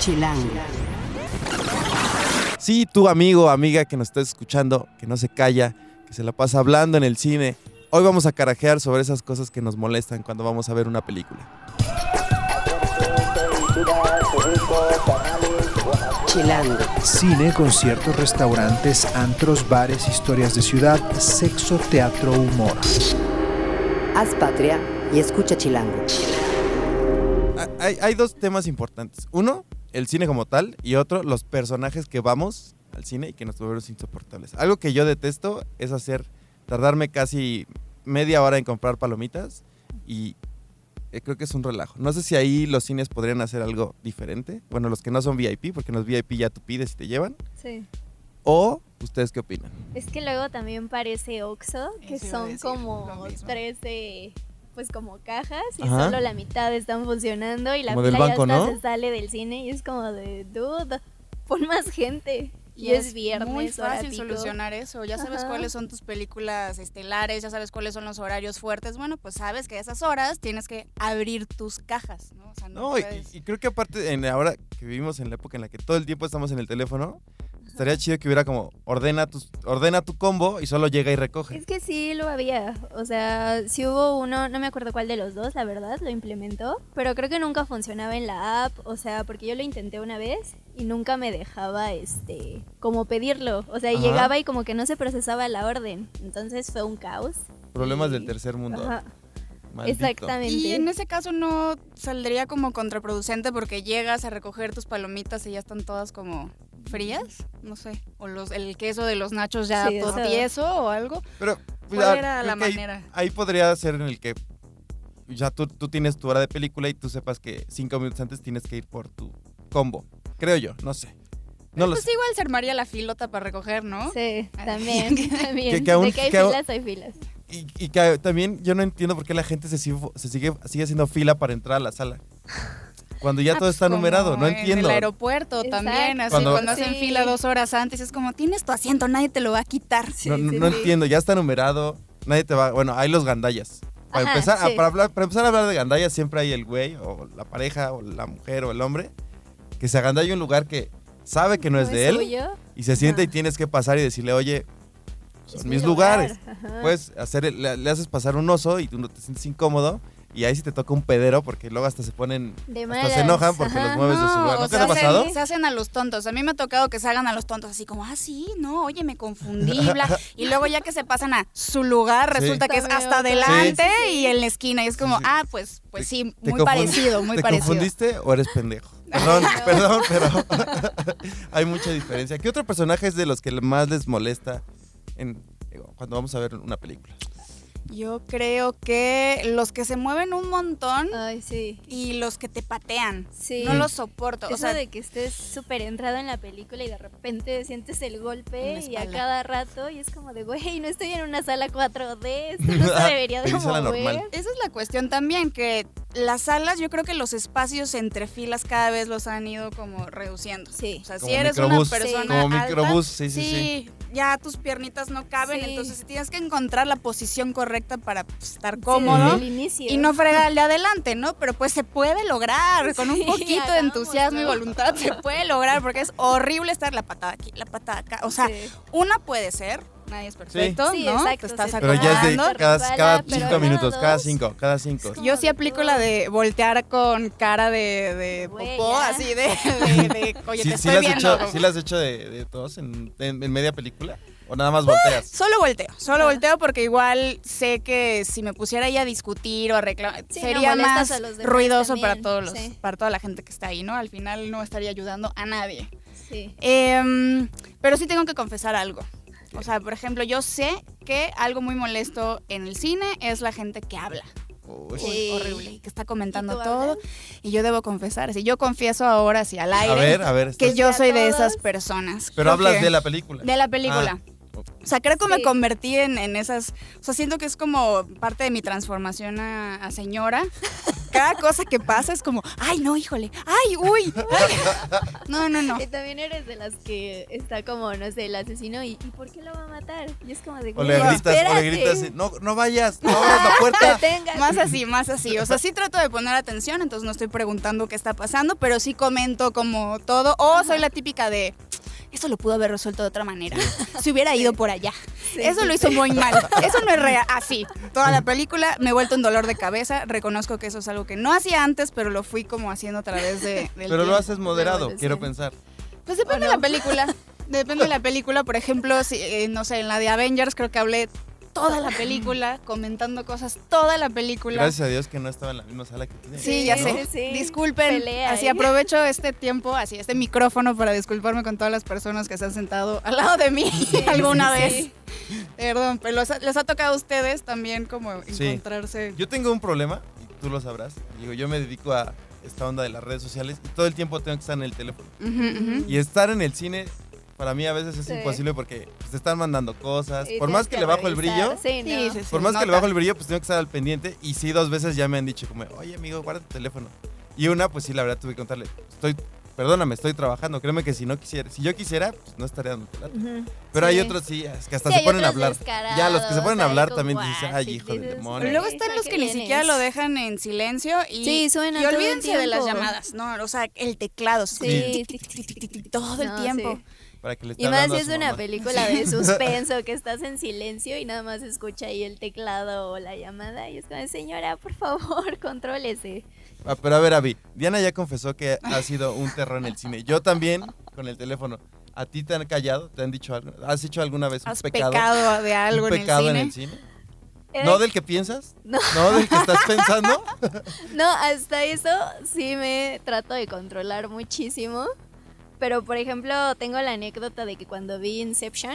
Chilango. Sí, tu amigo, amiga que nos está escuchando, que no se calla, que se la pasa hablando en el cine. Hoy vamos a carajear sobre esas cosas que nos molestan cuando vamos a ver una película. Chilango. Cine, conciertos, restaurantes, antros, bares, historias de ciudad, sexo, teatro, humor. Haz patria y escucha Chilango. Ah, Hay, hay dos temas importantes. Uno, el cine como tal, y otro, los personajes que vamos al cine y que nos volvemos insoportables. Algo que yo detesto es hacer, tardarme casi media hora en comprar palomitas y eh, creo que es un relajo. No sé si ahí los cines podrían hacer algo diferente. Bueno, los que no son VIP, porque en los VIP ya tú pides y te llevan. Sí. O, ¿ustedes qué opinan? Es que luego también parece Oxxo, que Eso son como lo mismo. tres de pues como cajas y Ajá. solo la mitad están funcionando y la Como del fila banco, ya se sale del cine y es como de dude, pon más gente. Y, es, viernes, muy fácil solucionar eso. Ya sabes Ajá. cuáles son tus películas estelares, ya sabes cuáles son los horarios fuertes. Bueno, pues sabes que a esas horas tienes que abrir tus cajas, ¿no? O sea, no, No, y, puedes- y creo que aparte, en ahora que vivimos en la época en la que todo el tiempo estamos en el teléfono, estaría chido que hubiera como ordena, tus, ordena tu combo y solo llega y recoge. Es que sí lo había, o sea, sí hubo uno, no me acuerdo cuál de los dos, la verdad, lo implementó, pero creo que nunca funcionaba en la app, o sea, porque yo lo intenté una vez y nunca me dejaba, este, como pedirlo, o sea, y llegaba y como que no se procesaba la orden, entonces fue un caos. Problemas y- del tercer mundo. Ajá, Maldito. exactamente. Y en ese caso no saldría como contraproducente porque llegas a recoger tus palomitas y ya están todas como frías, no sé, o los el queso de los nachos ya Sí, todo tieso o algo. Pero, ¿Cuál ah, era la ahí- manera? Ahí, podría ser en el que ya tú, tú tienes tu hora de película y tú sepas que cinco minutos antes tienes que ir por tu combo. Creo yo, no sé. No pues sé. igual se armaría la filota para recoger, ¿no? Sí, también, también. Que- que aún- de que hay que aún- filas, hay filas. Y, y que también yo no entiendo por qué la gente se sigue, se sigue, sigue haciendo fila para entrar a la sala. Cuando ya Ah, todo pues está como numerado, no En entiendo. el aeropuerto también, Exacto. así Cuando- cuando, hacen Sí. fila dos horas antes, es como, tienes tu asiento, nadie te lo va a quitar. no no- sí, no sí. entiendo, ya está numerado, nadie te va... Bueno, hay los gandallas. Para, Ajá, empezar, sí. para, hablar- para empezar a hablar de gandallas siempre hay el güey o la pareja o la mujer o el hombre que se agandalla un lugar que sabe que no, es de él suyo, y se sienta y Ajá. tienes que pasar y decirle, oye, son es mis mi lugares. lugar, ajá. Puedes hacer, le, le haces pasar un oso y tú no te sientes incómodo y ahí sí te toca un pedero porque luego hasta se ponen, De hasta se enojan porque ajá. los mueves de su lugar. ¿No te ha pasado? Se, se hacen a los tontos. A mí me ha tocado que se hagan a los tontos, así como, ah, sí, no, oye, me confundí, bla. Y luego ya que se pasan a su lugar, Sí. resulta que es hasta adelante Sí, sí, sí. y en la esquina. Y es como, Sí, sí. ah, pues, pues Te- sí, ¿Te muy confund- parecido, muy ¿Te parecido. confundiste o eres pendejo? Perdón, perdón, pero hay mucha diferencia. ¿Qué otro personaje es de los que más les molesta en, cuando vamos a ver una película? Yo creo que los que se mueven un montón Ay, sí. y los que te patean. Sí. No los soporto. O Eso sea, de que estés súper entrado en la película y de repente sientes el golpe y a cada rato y es como de, güey, no estoy en una sala 4D, esto no se debería de mover. normal. Esa es la cuestión también, que las salas, yo creo que los espacios entre filas cada vez los han ido como reduciendo. Sí. O sea, Como si eres microbús. una persona Como alta, microbús, sí, sí, sí. ya tus piernitas no caben, Sí. entonces tienes que encontrar la posición correcta para pues, estar cómodo. inicio. Y no fregar al de adelante, ¿no? Pero pues se puede lograr, con un Sí, poquito de entusiasmo y voluntad se puede lograr, porque es horrible estar la patada aquí, la patada acá. O sea, Sí. una puede ser, nadie es perfecto, Sí, ¿no? exacto, Te estás se Pero ya es de cada, cinco minutos, cada cinco, cada cinco. Yo sí aplico la de voltear con cara de, de Güey, popó, ya. así de, de, de, oye, ¿Sí, te sí estoy viendo. hecho, ¿Sí las has hecho de, de todos en, en- en media película? ¿O nada más volteas? Solo volteo, solo Ajá. volteo porque igual sé que si me pusiera ahí a discutir o a reclamar, Sí, sería más ruidoso también, para todos los, sí. para toda la gente que está ahí, ¿no? Al final no estaría ayudando a nadie. Sí. Em, pero sí tengo que confesar algo. O sea, por ejemplo, yo sé que algo muy molesto en el cine es la gente que habla. Uy. Sí. Horrible. y Que está comentando ¿Y tú todo. hablas? Y yo debo confesar, si yo confieso ahora, sí, al aire, A ver, a ver. que yo ¿A soy de esas personas. Pero hablas que- de la película. De la película. O sea, creo que me convertí en, en esas. O sea, siento que es como parte de mi transformación a, a señora. Cada cosa que pasa es como, ay, no, híjole, ay, uy, ay". No, no, no. Y también eres de las que está como, no sé, el asesino y, ¿y por qué lo va a matar? Y es como de, O le "Güey, gritas, o le gritas, no, no vayas, no abras la puerta. deténgate". Más así, más así. O sea, sí trato de poner atención, entonces no estoy preguntando qué está pasando, pero sí comento como todo. O soy la típica de, eso lo pudo haber resuelto de otra manera. Si hubiera ido por allá. Eso lo hizo muy mal. Eso no es real. Así. Toda la película me he vuelto un dolor de cabeza. Reconozco que eso es algo que no hacía antes, pero lo fui como haciendo a través de, del Pero lo haces moderado, quiero pensar. Pues depende de la película. Depende de la película. Por ejemplo, si, eh, no sé, en la de Avengers creo que hablé toda la película, comentando cosas toda la película. Gracias a Dios que no estaba en la misma sala que tú. Sí, ya sé. sí, sí. Disculpen. Pelea así aprovecho este tiempo, así este micrófono para disculparme con todas las personas que se han sentado al lado de mí alguna sí, vez. sí. Perdón, pero los- les ha tocado a ustedes también como Sí. encontrarse. Yo tengo un problema, y tú lo sabrás. Digo, yo me dedico a esta onda de las redes sociales y todo el tiempo tengo que estar en el teléfono. Y estar en el cine, para mí a veces es Sí. imposible porque pues, te están mandando cosas. Y Por más que, le bajo el brillo, Sí, no. sí, sí, por más que le nota. bajo el brillo, pues tengo que estar al pendiente. Y sí, dos veces ya me han dicho como, oye amigo, guarda tu teléfono. Y una, pues sí, la verdad tuve que contarle, estoy, perdóname, estoy trabajando. Créeme que si no quisiera, si yo quisiera, pues no estaría dando lata. Ujú. Pero hay otros sí, es que hasta Sí, se ponen a hablar. Ya, los que se ponen a hablar como, también dices, "Ah, ay, sí", hijo del demonio. Pero luego "Ay, están ¿a los que ni vienes?". siquiera lo dejan en silencio y, y todo el olvídense de las llamadas, ¿no? O sea, el teclado. todo el tiempo. Para que le esté Y más si es una mamá. película de suspenso que estás en silencio y nada más escucha ahí el teclado o la llamada y es como, señora, por favor, contrólese. Ah, pero a ver, Avi, Diana ya confesó que ha sido un terror en el cine. Yo también, con el teléfono. ¿A ti te han callado? ¿Te han dicho algo? ¿Has hecho alguna vez un ¿Has pecado? pecado de algo ¿Un en el pecado cine? en el cine? Eh, ¿No del que piensas? No. ¿No del que estás pensando? No, hasta eso sí me trato de controlar muchísimo. Pero, por ejemplo, tengo la anécdota de que cuando vi Inception.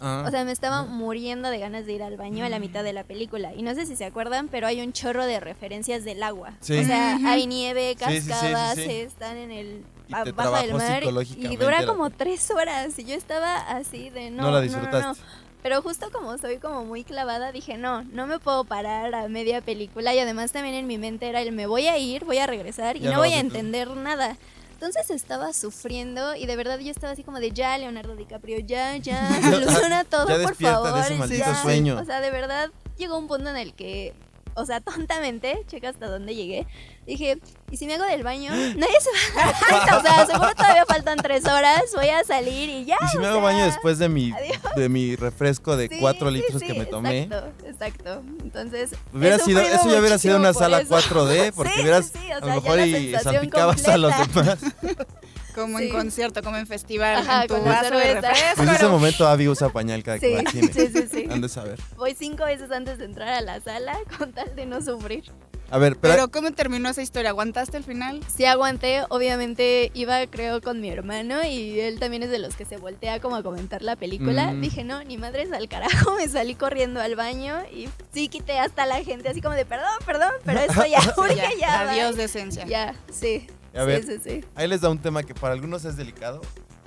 Ah. o sea, me estaba muriendo de ganas de ir al baño a la mitad de la película. Y no sé si se acuerdan, pero hay un chorro de referencias del agua. Sí. O sea, hay nieve, Sí, sí, sí, sí, cascadas, sí. están en el Y a- te bajo del mar y dura como tres horas. Y yo estaba así de no, No la no, disfrutaste. no, Pero justo como soy como muy clavada, dije, no, no me puedo parar a media película. Y además también en mi mente era el me voy a ir, voy a regresar y Ya no no voy a entender nada. Entonces estaba sufriendo y de verdad yo estaba así como de ya, Leonardo DiCaprio, ya, ya, soluciona todo, Ya por despierta de favor. ese maldito ya. sueño. O sea, de verdad llegó un punto en el que, o sea, tontamente, checa hasta dónde llegué. Dije, ¿y si me hago del baño? Nadie se va a dar. O sea, seguro todavía faltan tres horas, voy a salir y ya. ¿Y si me hago sea, baño después de mi, adiós. de mi refresco de sí, 4 sí, litros sí, que me tomé? Exacto, exacto. Entonces, Hubiera sido, eso ya hubiera sido una sala eso. 4D porque hubieras o a sea, lo ya mejor y salpicabas a los completa. demás. Como Sí. en concierto, como en festival, Ajá, en tu con la vaso de refresco. Pues ese momento Abby usa pañal cada que Sí, cine. sí, sí, sí. Han de saber. Voy cinco veces antes de entrar a la sala con tal de no sufrir. A ver, pero, Pero ¿cómo terminó esa historia? ¿Aguantaste el final? Sí aguanté, obviamente iba creo con mi hermano y él también es de los que se voltea como a comentar la película. Mm. Dije, no, ni madres al carajo, me salí corriendo al baño y sí quité hasta la gente así como de perdón, perdón, pero esto ya, urge Ya, ya. Adiós bye". de esencia. Ya, sí. A sí, ver. sí, sí. ahí les da un tema que para algunos es delicado,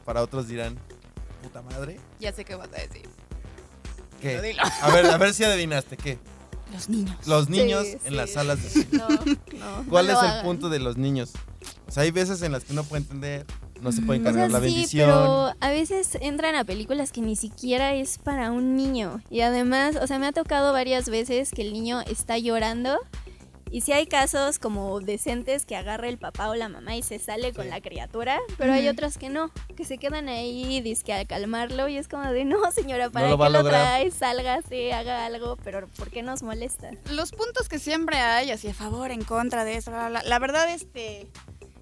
para otros dirán, puta madre. Ya sé qué vas a decir. ¿Qué? Dilo, dilo. A ver, a ver si adivinaste, ¿qué? Los niños. Los niños Sí, en sí. las salas de cine. No, no. ¿Cuál no es el hagan. punto de los niños? O sea, hay veces en las que uno puede entender, no se puede O sea, encargar la sí, bendición. pero a veces entran a películas que ni siquiera es para un niño. Y además, o sea, me ha tocado varias veces que el niño está llorando. Y sí hay casos como decentes que agarra el papá o la mamá y se sale con la criatura, pero hay otras que no, que se quedan ahí, dizque a calmarlo y es como de, no señora, ¿para lo a qué lo lograr". trae? Sálgase, haga algo, pero ¿por qué nos molesta? Los puntos que siempre hay, así a favor, en contra de eso, bla, bla, bla. la verdad, este...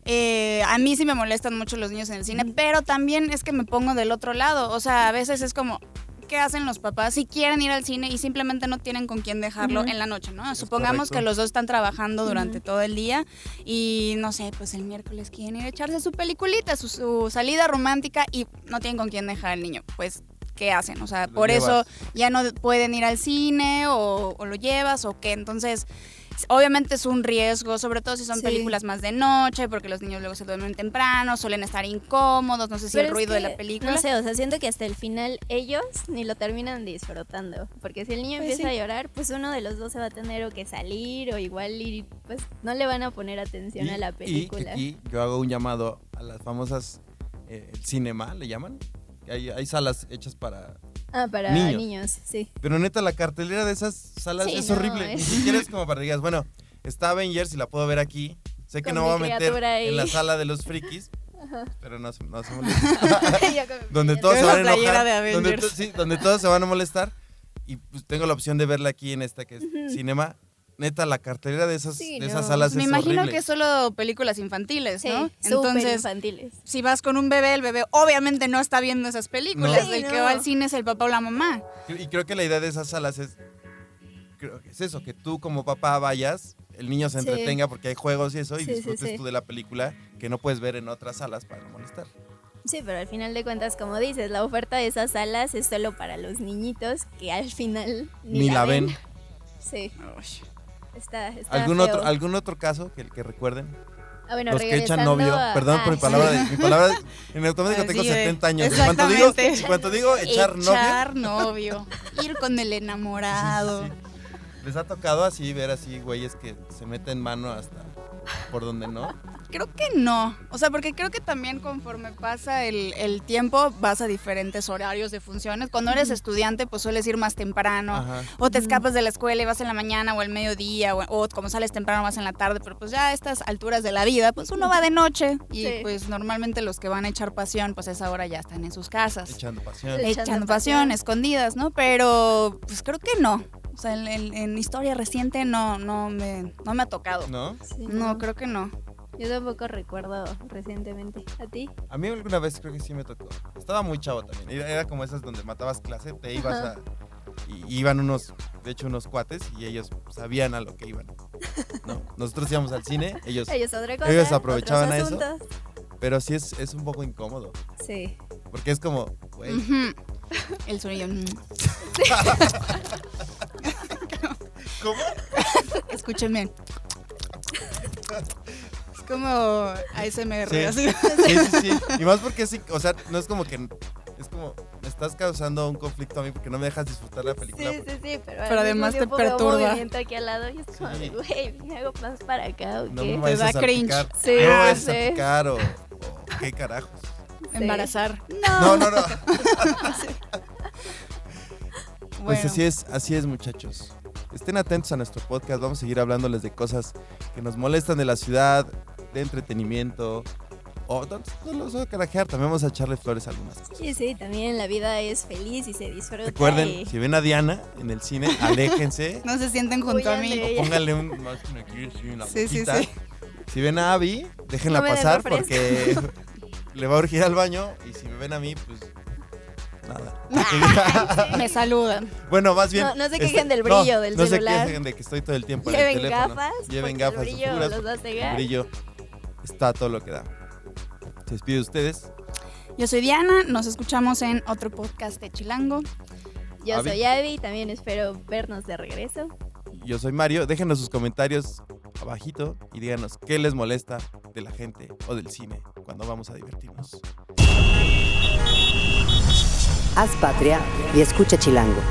eh, a mí sí me molestan mucho los niños en el cine, pero también es que me pongo del otro lado. O sea, a veces es como, ¿qué hacen los papás si quieren ir al cine y simplemente no tienen con quién dejarlo en la noche, ¿no? Supongamos correcto. que los dos están trabajando durante todo el día y no sé, pues el miércoles quieren ir a echarse su peliculita, su, su salida romántica y no tienen con quién dejar al niño. Pues, ¿qué hacen? O sea, Lo por llevas. eso ya no pueden ir al cine o, o lo llevas o qué. Entonces, obviamente es un riesgo, sobre todo si son Sí. películas más de noche, porque los niños luego se duermen temprano, suelen estar incómodos, no sé si Pero el ruido de la película. No sé, o sea, siento que hasta el final ellos ni lo terminan disfrutando. Porque si el niño Pues empieza sí. a llorar, pues uno de los dos se va a tener o que salir o igual y pues no le van a poner atención Y, a la y película. aquí yo hago un llamado a las famosas eh, cinema, le llaman. Hay, hay salas hechas para... ah, para niños. niños, sí. Pero neta, la cartelera de esas salas Sí, es no, horrible. Ni es- siquiera es como para que digas, bueno, está Avengers y la puedo ver aquí. Sé que Con no voy a meter en la sala de los frikis. Pero no, se- no se molesta. Donde todos se van a enojar. de donde, sí, donde todos se van a molestar. Y pues tengo la opción de verla aquí en esta que es cinema. Neta, la cartelera de esas, Sí, de esas no. salas Me es imagino horrible. que es solo películas infantiles, Sí, ¿no? Entonces, infantiles. si vas con un bebé, el bebé obviamente no está viendo esas películas. No. El Sí, que va al cine es el papá o la mamá. Y creo que la idea de esas salas es, creo que es eso, que tú como papá vayas, el niño se Sí. entretenga porque hay juegos y eso, y disfrutes sí. tú de la película que no puedes ver en otras salas para no molestar. Sí, pero al final de cuentas, como dices, la oferta de esas salas es solo para los niñitos que al final ni, Ni la ven. Sí, está, está ¿Algún feo. otro, ¿Algún otro caso que, que recuerden? Ah, bueno, Los que echan novio. a- Perdón por mi ah, palabra. sí. de- mi palabra en automático Así tengo de- 70 años. En cuanto digo, cuanto digo echar, novio, Echar novio. Ir con el enamorado. Sí, sí, sí. Les ha tocado así ver así güeyes que se meten mano hasta por donde no. Creo que no. O sea, porque creo que también conforme pasa el, el tiempo vas a diferentes horarios de funciones. Cuando eres estudiante, pues sueles ir más temprano. Ajá. O te escapas de la escuela y vas en la mañana o al mediodía. O, o como sales temprano vas en la tarde. Pero pues ya a estas alturas de la vida, pues uno va de noche. Y Sí. pues normalmente los que van a echar pasión, pues a esa hora ya están en sus casas. Echando pasión. Echando echando pasión. pasión, escondidas, ¿no? Pero pues creo que no. O sea, en, en- en historia reciente no, no, me, no me ha tocado. ¿No? Sí, No, creo que no. Yo tampoco recuerdo recientemente. ¿A ti? A mí alguna vez creo que sí me tocó. Estaba muy chavo también. Era, era como esas donde matabas clase, te ibas a... Y iban unos, de hecho, unos cuates y ellos sabían a lo que iban. ¿no? Nosotros íbamos al cine, ellos... Ellos otra cosa. Ellos aprovechaban a eso. Pero sí es, es un poco incómodo. Sí. Porque es como, güey, Ujú. El sonido. Escúchenme. Es como ASMR, Sí. así. Sí, sí, sí. Y más porque sí, o sea, no es como que... Es como, me estás causando un conflicto a mí porque no me dejas disfrutar la Sí, película. sí, sí, pero, Pero además te perturba. aquí al lado y es como, Sí. güey, ¿me hago más para acá o No qué? me vayas da a salpicar. cringe. Sí, no me vayas sí. o, o qué carajos. Embarazar. No, no, no. Bueno, Pues así es, así es, muchachos. Estén atentos a nuestro podcast. Vamos a seguir hablándoles de cosas que nos molestan de la ciudad, de entretenimiento. O no, no los voy a carajear, también vamos a echarle flores a algunas cosas. Sí, sí, también la vida es feliz y se disfruta. Recuerden, y- si ven a Diana en el cine, aléjense. No se sienten junto a mí. ella. Pónganle un más aquí, sí, una Sí, sí, sí. Si ven a Abby, déjenla No pasar porque le va a urgir al baño. Y si me ven a mí, pues nada. Me saludan. Bueno, más bien. No- no se este, quejen del brillo del no celular. No se quejen de que estoy todo el tiempo en el Lleven teléfono. gafas. Lleven gafas El brillo los va a El cegar. brillo está todo lo que da. Se despide de ustedes. Yo soy Diana, nos escuchamos en otro podcast de Chilango. Yo Abby. soy Abby, también espero vernos de regreso. Yo soy Mario. Déjenos sus comentarios abajito y díganos qué les molesta de la gente o del cine cuando vamos a divertirnos. Haz patria y escucha Chilango.